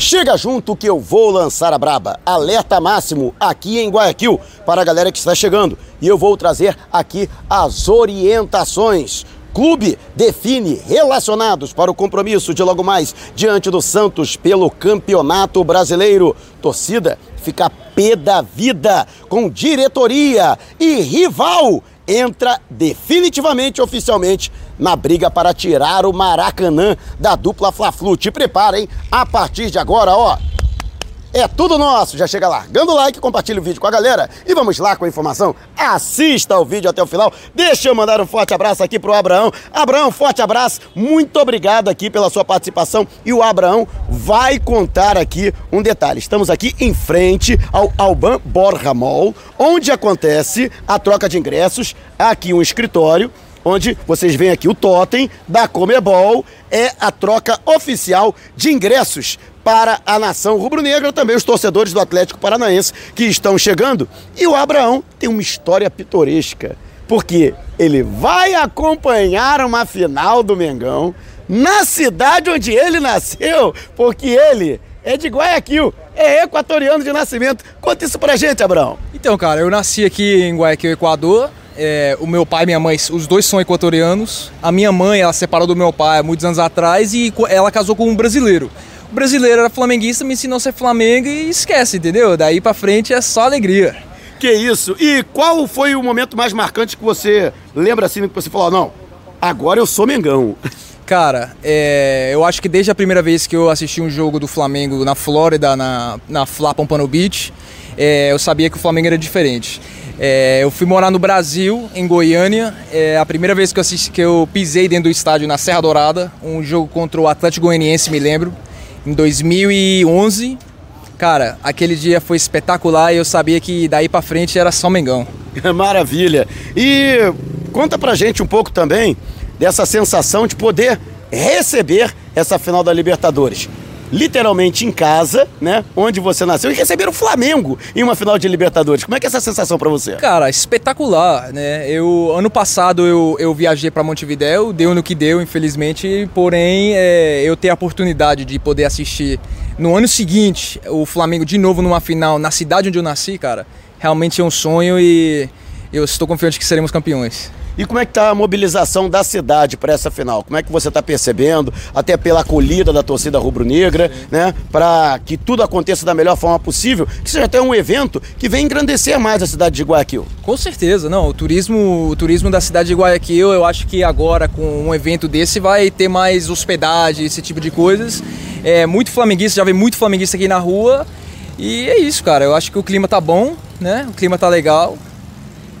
Chega junto que eu vou lançar a braba. Alerta máximo aqui em Guayaquil para a galera que está chegando. E eu vou trazer aqui as orientações. Clube define relacionados para o compromisso de logo mais diante do Santos pelo Campeonato Brasileiro. Torcida fica pé da vida com diretoria e rival entra definitivamente, oficialmente, na briga para tirar o Maracanã da dupla Fla-Flu. Te prepara, hein? A partir de agora, ó, é tudo nosso. Já chega largando o like, compartilha o vídeo com a galera e vamos lá com a informação. Assista o vídeo até o final. Deixa eu mandar um forte abraço aqui pro Abraão. Abraão, forte abraço. Muito obrigado aqui pela sua participação. E o Abraão vai contar aqui um detalhe. Estamos aqui em frente ao Alban Borja Mall, onde acontece a troca de ingressos. Aqui um escritório onde vocês veem aqui o totem da Comebol, é a troca oficial de ingressos para a nação rubro-negra, também os torcedores do Atlético Paranaense que estão chegando. E o Abraão tem uma história pitoresca, porque ele vai acompanhar uma final do Mengão na cidade onde ele nasceu, porque ele é de Guayaquil, é equatoriano de nascimento. Conta isso pra gente, Abraão. Então, cara, eu nasci aqui em Guayaquil, Equador. É, o meu pai e minha mãe, os dois são equatorianos. A minha mãe, ela separou do meu pai há muitos anos atrás e ela casou com um brasileiro. O brasileiro era flamenguista, me ensinou a ser Flamengo e esquece, entendeu? Daí pra frente é só alegria. Que isso? E qual foi o momento mais marcante que você lembra assim que você falou, não, agora eu sou Mengão? Cara, é, eu acho que desde a primeira vez que eu assisti um jogo do Flamengo na Flórida, na, na Fla Pompano Beach, é, eu sabia que o Flamengo era diferente. É, eu fui morar no Brasil, em Goiânia. É a primeira vez que eu, assisti, que eu pisei dentro do estádio na Serra Dourada, um jogo contra o Atlético Goianiense, me lembro, em 2011. Cara, aquele dia foi espetacular e eu sabia que daí para frente era só Mengão. Maravilha. E conta pra gente um pouco também dessa sensação de poder receber essa final da Libertadores. Literalmente em casa, né? Onde você nasceu e receber o Flamengo em uma final de Libertadores. Como é que é essa sensação para você? Cara, espetacular, né? Eu ano passado eu, eu viajei para Montevidéu, deu no que deu, infelizmente. Porém, é, eu ter a oportunidade de poder assistir no ano seguinte o Flamengo de novo numa final na cidade onde eu nasci, cara, realmente é um sonho e eu estou confiante que seremos campeões. E como é que está a mobilização da cidade para essa final? Como é que você está percebendo, até pela acolhida da torcida rubro-negra, né? Para que tudo aconteça da melhor forma possível, que seja até um evento que venha engrandecer mais a cidade de Guayaquil. Com certeza, não. O turismo, o turismo da cidade de Guayaquil, eu acho que agora com um evento desse vai ter mais hospedagem, esse tipo de coisas. É muito flamenguista, já vem muito flamenguista aqui na rua. E é isso, cara. Eu acho que o clima tá bom, né? O clima tá legal.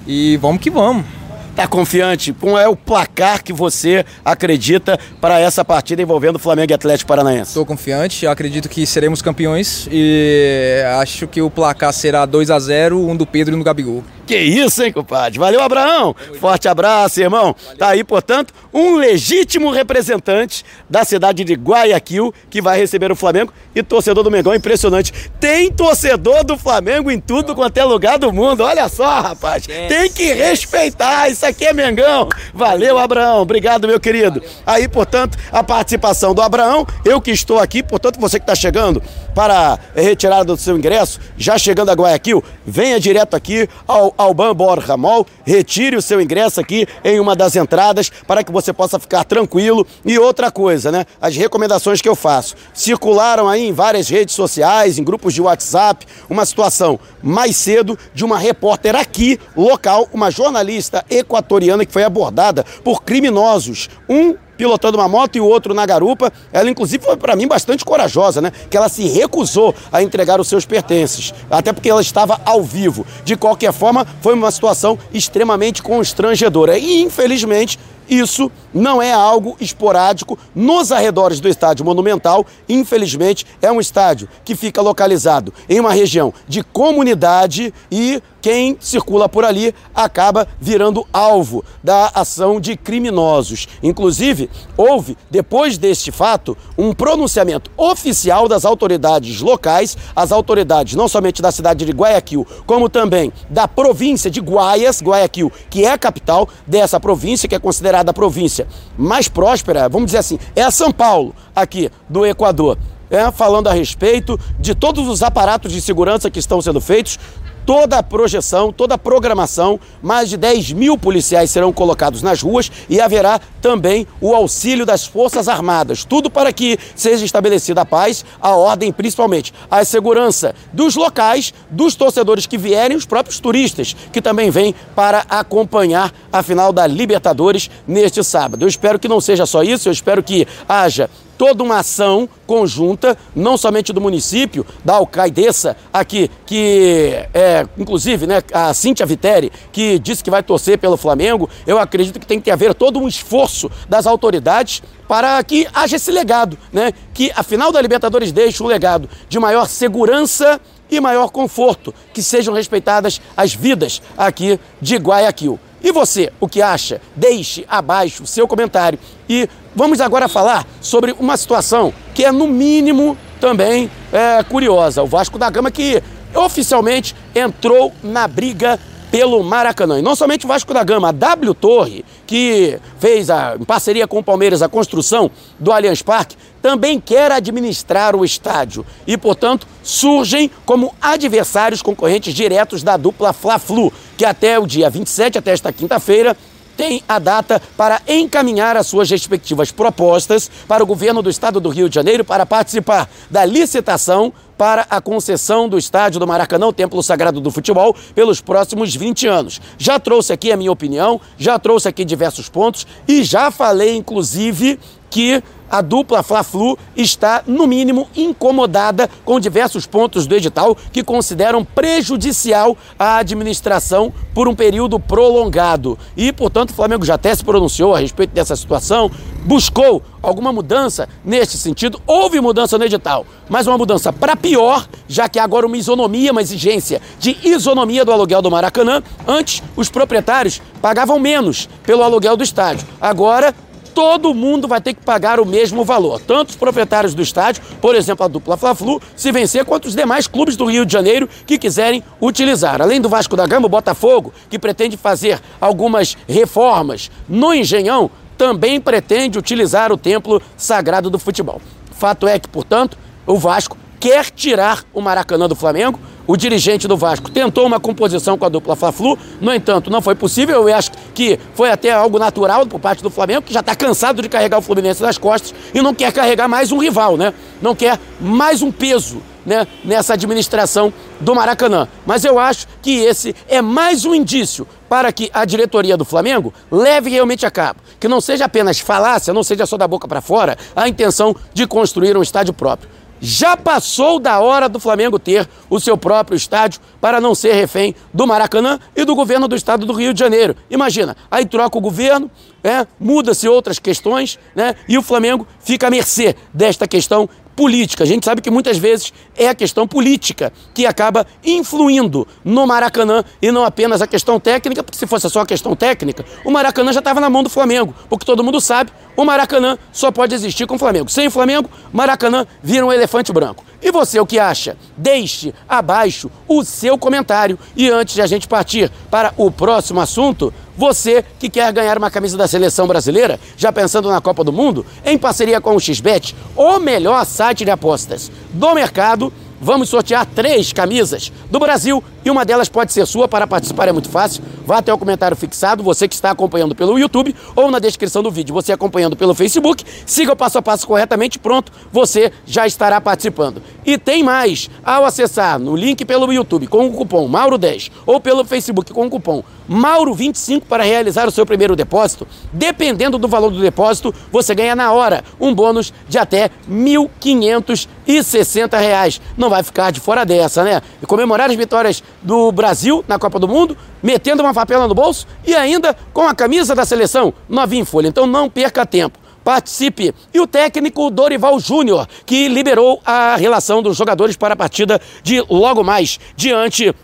E vamos que vamos. Tá confiante? Qual é o placar que você acredita para essa partida envolvendo Flamengo e Atlético Paranaense? Estou confiante, eu acredito que seremos campeões e acho que o placar será 2 a 0 um do Pedro e um do Gabigol. Que isso, hein, compadre? Valeu, Abraão. Forte abraço, irmão. Tá aí, portanto, um legítimo representante da cidade de Guayaquil que vai receber o Flamengo e torcedor do Mengão. Impressionante. Tem torcedor do Flamengo em tudo quanto é lugar do mundo. Olha só, rapaz. Tem que respeitar. Isso aqui é Mengão. Valeu, Abraão. Obrigado, meu querido. Aí, portanto, a participação do Abraão. Eu que estou aqui, portanto, você que está chegando para retirada do seu ingresso, já chegando a Guayaquil, venha direto aqui ao Alban Borja Mall, retire o seu ingresso aqui em uma das entradas para que você possa ficar tranquilo. E outra coisa, né? As recomendações que eu faço. Circularam aí em várias redes sociais, em grupos de WhatsApp, uma situação mais cedo de uma repórter aqui, local, uma jornalista equatoriana que foi abordada por criminosos. Um pilotando uma moto e o outro na garupa. Ela, inclusive, foi para mim bastante corajosa, né? Que ela se recusou a entregar os seus pertences, até porque ela estava ao vivo. De qualquer forma, foi uma situação extremamente constrangedora. E, infelizmente, isso não é algo esporádico nos arredores do estádio Monumental. Infelizmente, é um estádio que fica localizado em uma região de comunidade e quem circula por ali acaba virando alvo da ação de criminosos. Inclusive, houve, depois deste fato, um pronunciamento oficial das autoridades locais, as autoridades não somente da cidade de Guayaquil, como também da província de Guaias, Guayaquil, que é a capital dessa província, que é considerada a província mais próspera, vamos dizer assim, é a São Paulo, aqui do Equador. É, falando a respeito de todos os aparatos de segurança que estão sendo feitos, toda a projeção, toda a programação, mais de 10 mil policiais serão colocados nas ruas e haverá também o auxílio das Forças Armadas. Tudo para que seja estabelecida a paz, a ordem, principalmente a segurança dos locais, dos torcedores que vierem, os próprios turistas que também vêm para acompanhar a final da Libertadores neste sábado. Eu espero que não seja só isso, eu espero que haja toda uma ação conjunta, não somente do município, da alcaidessa aqui, que é, inclusive, né, a Cíntia Viteri, que disse que vai torcer pelo Flamengo, eu acredito que tem que haver todo um esforço das autoridades para que haja esse legado, né, que a final da Libertadores deixe um legado de maior segurança e maior conforto, que sejam respeitadas as vidas aqui de Guayaquil. E você, o que acha? Deixe abaixo o seu comentário. E vamos agora falar sobre uma situação que é, no mínimo, também é, curiosa. O Vasco da Gama que oficialmente entrou na briga pelo Maracanã. E não somente o Vasco da Gama, a W Torre, que fez a, em parceria com o Palmeiras a construção do Allianz Parque, também quer administrar o estádio e, portanto, surgem como adversários concorrentes diretos da dupla Fla-Flu, que até o dia 27, até esta quinta-feira, tem a data para encaminhar as suas respectivas propostas para o governo do estado do Rio de Janeiro para participar da licitação para a concessão do estádio do Maracanã, o Templo Sagrado do Futebol, pelos próximos 20 anos. Já trouxe aqui a minha opinião, já trouxe aqui diversos pontos e já falei, inclusive, que a dupla Fla-Flu está, no mínimo, incomodada com diversos pontos do edital que consideram prejudicial à administração por um período prolongado. E, portanto, o Flamengo já até se pronunciou a respeito dessa situação, buscou alguma mudança neste sentido. Houve mudança no edital, mas uma mudança para pior, já que agora uma isonomia, uma exigência de isonomia do aluguel do Maracanã. Antes, os proprietários pagavam menos pelo aluguel do estádio. Agora, todo mundo vai ter que pagar o mesmo valor. Tanto os proprietários do estádio, por exemplo, a dupla Fla-Flu, se vencer, quanto os demais clubes do Rio de Janeiro que quiserem utilizar. Além do Vasco da Gama, o Botafogo, que pretende fazer algumas reformas no Engenhão, também pretende utilizar o templo sagrado do futebol. Fato é que, portanto, o Vasco quer tirar o Maracanã do Flamengo. O dirigente do Vasco tentou uma composição com a dupla Fla-Flu, no entanto, não foi possível. Eu acho que foi até algo natural por parte do Flamengo, que já está cansado de carregar o Fluminense nas costas e não quer carregar mais um rival, né? Não quer mais um peso né, nessa administração do Maracanã. Mas eu acho que esse é mais um indício para que a diretoria do Flamengo leve realmente a cabo, que não seja apenas falácia, não seja só da boca para fora, a intenção de construir um estádio próprio. Já passou da hora do Flamengo ter o seu próprio estádio para não ser refém do Maracanã e do governo do estado do Rio de Janeiro. Imagina, aí troca o governo, é, muda-se outras questões, né? E o Flamengo fica à mercê desta questão política. A gente sabe que muitas vezes é a questão política que acaba influindo no Maracanã e não apenas a questão técnica, porque se fosse só a questão técnica, o Maracanã já estava na mão do Flamengo, porque todo mundo sabe, o Maracanã só pode existir com o Flamengo. Sem o Flamengo, Maracanã vira um elefante branco. E você, o que acha? Deixe abaixo o seu comentário. E antes de a gente partir para o próximo assunto, você que quer ganhar uma camisa da seleção brasileira, já pensando na Copa do Mundo, em parceria com o XBET, o melhor site de apostas do mercado, vamos sortear três camisas do Brasil e uma delas pode ser sua. Para participar é muito fácil. Vá até o comentário fixado, você que está acompanhando pelo YouTube ou na descrição do vídeo, você acompanhando pelo Facebook. Siga o passo a passo corretamente, pronto, você já estará participando. E tem mais, ao acessar no link pelo YouTube com o cupom Mauro10 ou pelo Facebook com o cupom Mauro25 para realizar o seu primeiro depósito, dependendo do valor do depósito, você ganha na hora um bônus de até R$ 1.560. Não vai ficar de fora dessa, né? E comemorar as vitórias do Brasil na Copa do Mundo, metendo uma papela no bolso e ainda com a camisa da seleção novinha em folha. Então não perca tempo. Participe. E o técnico Dorival Júnior, que liberou a relação dos jogadores para a partida de logo mais diante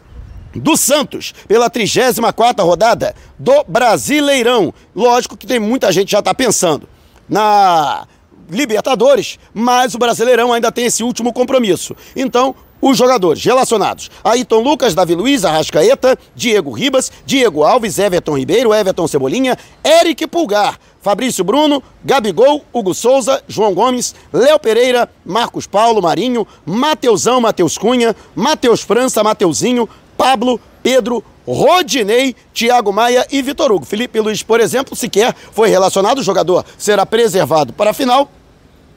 do Santos pela 34ª rodada do Brasileirão. Lógico que tem muita gente já está pensando na Libertadores, mas o Brasileirão ainda tem esse último compromisso. Então, os jogadores relacionados: Ayrton Lucas, Davi Luiz, Arrascaeta, Diego Ribas, Diego Alves, Everton Ribeiro, Everton Cebolinha, Eric Pulgar, Fabrício Bruno, Gabigol, Hugo Souza, João Gomes, Léo Pereira, Marcos Paulo, Marinho, Mateusão, Matheus Cunha, Matheus França, Mateuzinho, Pablo, Pedro, Rodinei, Thiago Maia e Vitor Hugo. Felipe Luiz, por exemplo, sequer foi relacionado, o jogador será preservado para a final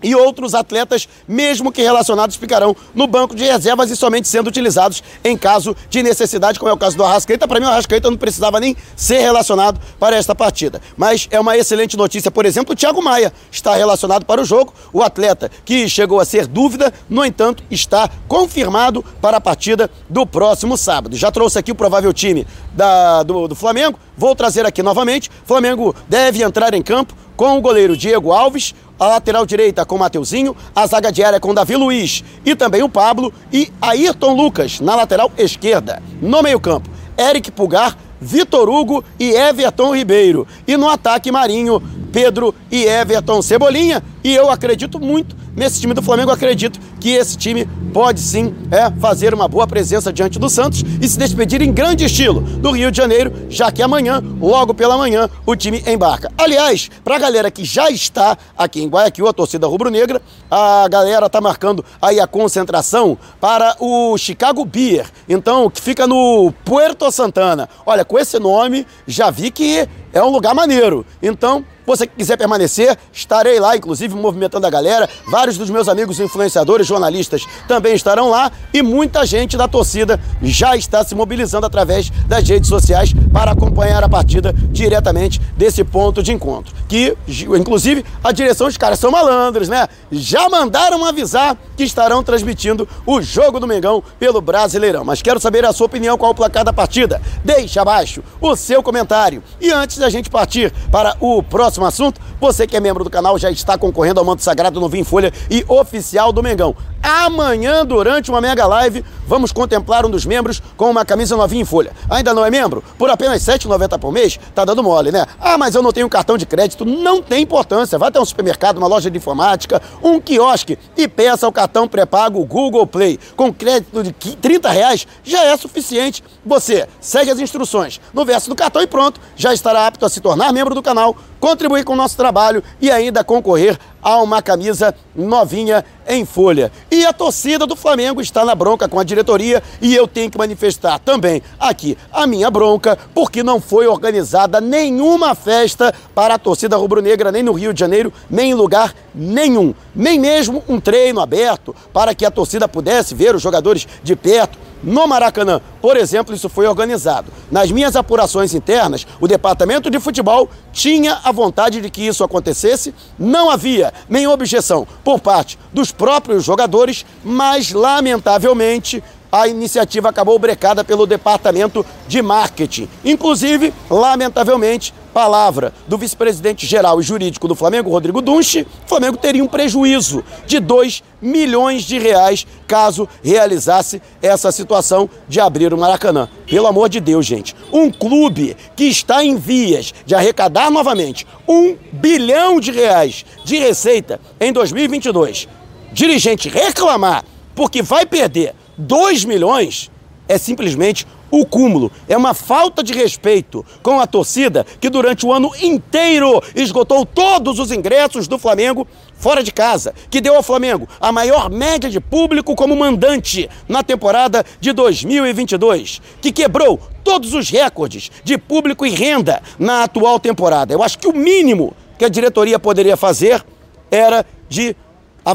e outros atletas, mesmo que relacionados, ficarão no banco de reservas e somente sendo utilizados em caso de necessidade, como é o caso do Arrascaeta. Para mim, o Arrascaeta não precisava nem ser relacionado para esta partida. Mas é uma excelente notícia, por exemplo, o Thiago Maia está relacionado para o jogo. O atleta que chegou a ser dúvida, no entanto, está confirmado para a partida do próximo sábado. Já trouxe aqui o provável time da, do, do Flamengo, vou trazer aqui novamente. Flamengo deve entrar em campo com o goleiro Diego Alves, a lateral direita com Mateuzinho, a zaga diária com Davi Luiz e também o Pablo e Ayrton Lucas na lateral esquerda. No meio-campo, Eric Pulgar, Vitor Hugo e Everton Ribeiro. E no ataque, Marinho, Pedro e Everton Cebolinha. E eu acredito muito nesse time do Flamengo, acredito que esse time pode sim é, fazer uma boa presença diante do Santos e se despedir em grande estilo do Rio de Janeiro, já que amanhã, logo pela manhã, o time embarca. Aliás, para a galera que já está aqui em Guayaquil, a torcida rubro-negra, a galera está marcando aí a concentração para o Chicago Beer, então, que fica no Puerto Santana. Olha, com esse nome, já vi que é um lugar maneiro. Então, você que quiser permanecer, estarei lá, inclusive movimentando a galera. Vários dos meus amigos influenciadores, jornalistas também estarão lá e muita gente da torcida já está se mobilizando através das redes sociais para acompanhar a partida diretamente desse ponto de encontro. Que, inclusive, a direção dos caras são malandros, né? Já mandaram avisar que estarão transmitindo o jogo do Mengão pelo Brasileirão. Mas quero saber a sua opinião, qual o placar da partida. Deixe abaixo o seu comentário. E antes da gente partir para o próximo próximo assunto, você que é membro do canal já está concorrendo ao manto sagrado no Vim Folha e oficial do Mengão. Amanhã, durante uma mega live, vamos contemplar um dos membros com uma camisa novinha em folha. Ainda não é membro? Por apenas R$ 7,90 por mês? Tá dando mole, né? Ah, mas eu não tenho cartão de crédito. Não tem importância. Vá até um supermercado, uma loja de informática, um quiosque e peça o cartão pré-pago Google Play. Com crédito de 30 reais já é suficiente. Você segue as instruções no verso do cartão e pronto, já estará apto a se tornar membro do canal, contribuir com o nosso trabalho e ainda concorrer a uma camisa novinha em folha. E a torcida do Flamengo está na bronca com a diretoria e eu tenho que manifestar também aqui a minha bronca, porque não foi organizada nenhuma festa para a torcida rubro-negra, nem no Rio de Janeiro, nem em lugar nenhum. Nem mesmo um treino aberto para que a torcida pudesse ver os jogadores de perto no Maracanã, por exemplo, isso foi organizado. Nas minhas apurações internas, o departamento de futebol tinha a vontade de que isso acontecesse, não havia nenhuma objeção por parte dos próprios jogadores, mas lamentavelmente a iniciativa acabou brecada pelo departamento de marketing. Inclusive, lamentavelmente, palavra do vice-presidente geral e jurídico do Flamengo, Rodrigo Dunche, o Flamengo teria um prejuízo de 2 milhões de reais caso realizasse essa situação de abrir o Maracanã. Pelo amor de Deus, gente. Um clube que está em vias de arrecadar novamente um bilhão de reais de receita em 2022, dirigente reclamar porque vai perder 2 milhões, é simplesmente o cúmulo. É uma falta de respeito com a torcida que durante o ano inteiro esgotou todos os ingressos do Flamengo fora de casa, que deu ao Flamengo a maior média de público como mandante na temporada de 2022, que quebrou todos os recordes de público e renda na atual temporada. Eu acho que o mínimo que a diretoria poderia fazer era de,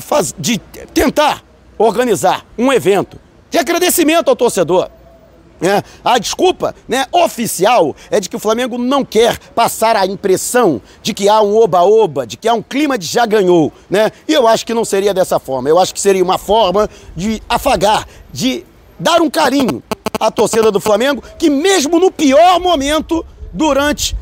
faz... de tentar organizar um evento de agradecimento ao torcedor. É, a desculpa né, oficial é de que o Flamengo não quer passar a impressão de que há um oba-oba, de que há um clima de já ganhou. Né? E eu acho que não seria dessa forma. Eu acho que seria uma forma de afagar, de dar um carinho à torcida do Flamengo, que mesmo no pior momento, durante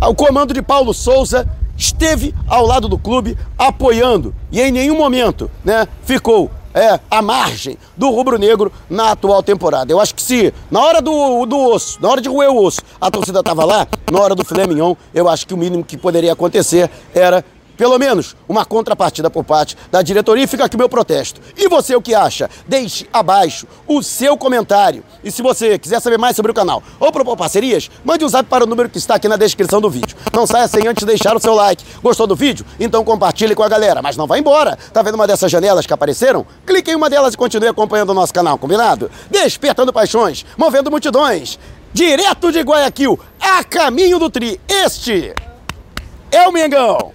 o comando de Paulo Souza, esteve ao lado do clube apoiando e em nenhum momento né, ficou é, à margem do rubro-negro na atual temporada. Eu acho que se na hora do, do osso, na hora de roer o osso, a torcida estava lá, na hora do filé mignon, eu acho que o mínimo que poderia acontecer era pelo menos uma contrapartida por parte da diretoria e fica aqui o meu protesto. E você o que acha? Deixe abaixo o seu comentário. E se você quiser saber mais sobre o canal ou propor parcerias, mande um zap para o número que está aqui na descrição do vídeo. Não saia sem antes deixar o seu like. Gostou do vídeo? Então compartilhe com a galera, mas não vá embora. Tá vendo uma dessas janelas que apareceram? Clique em uma delas e continue acompanhando o nosso canal, combinado? Despertando paixões, movendo multidões. Direto de Guayaquil, a caminho do Tri. Este é o Mengão.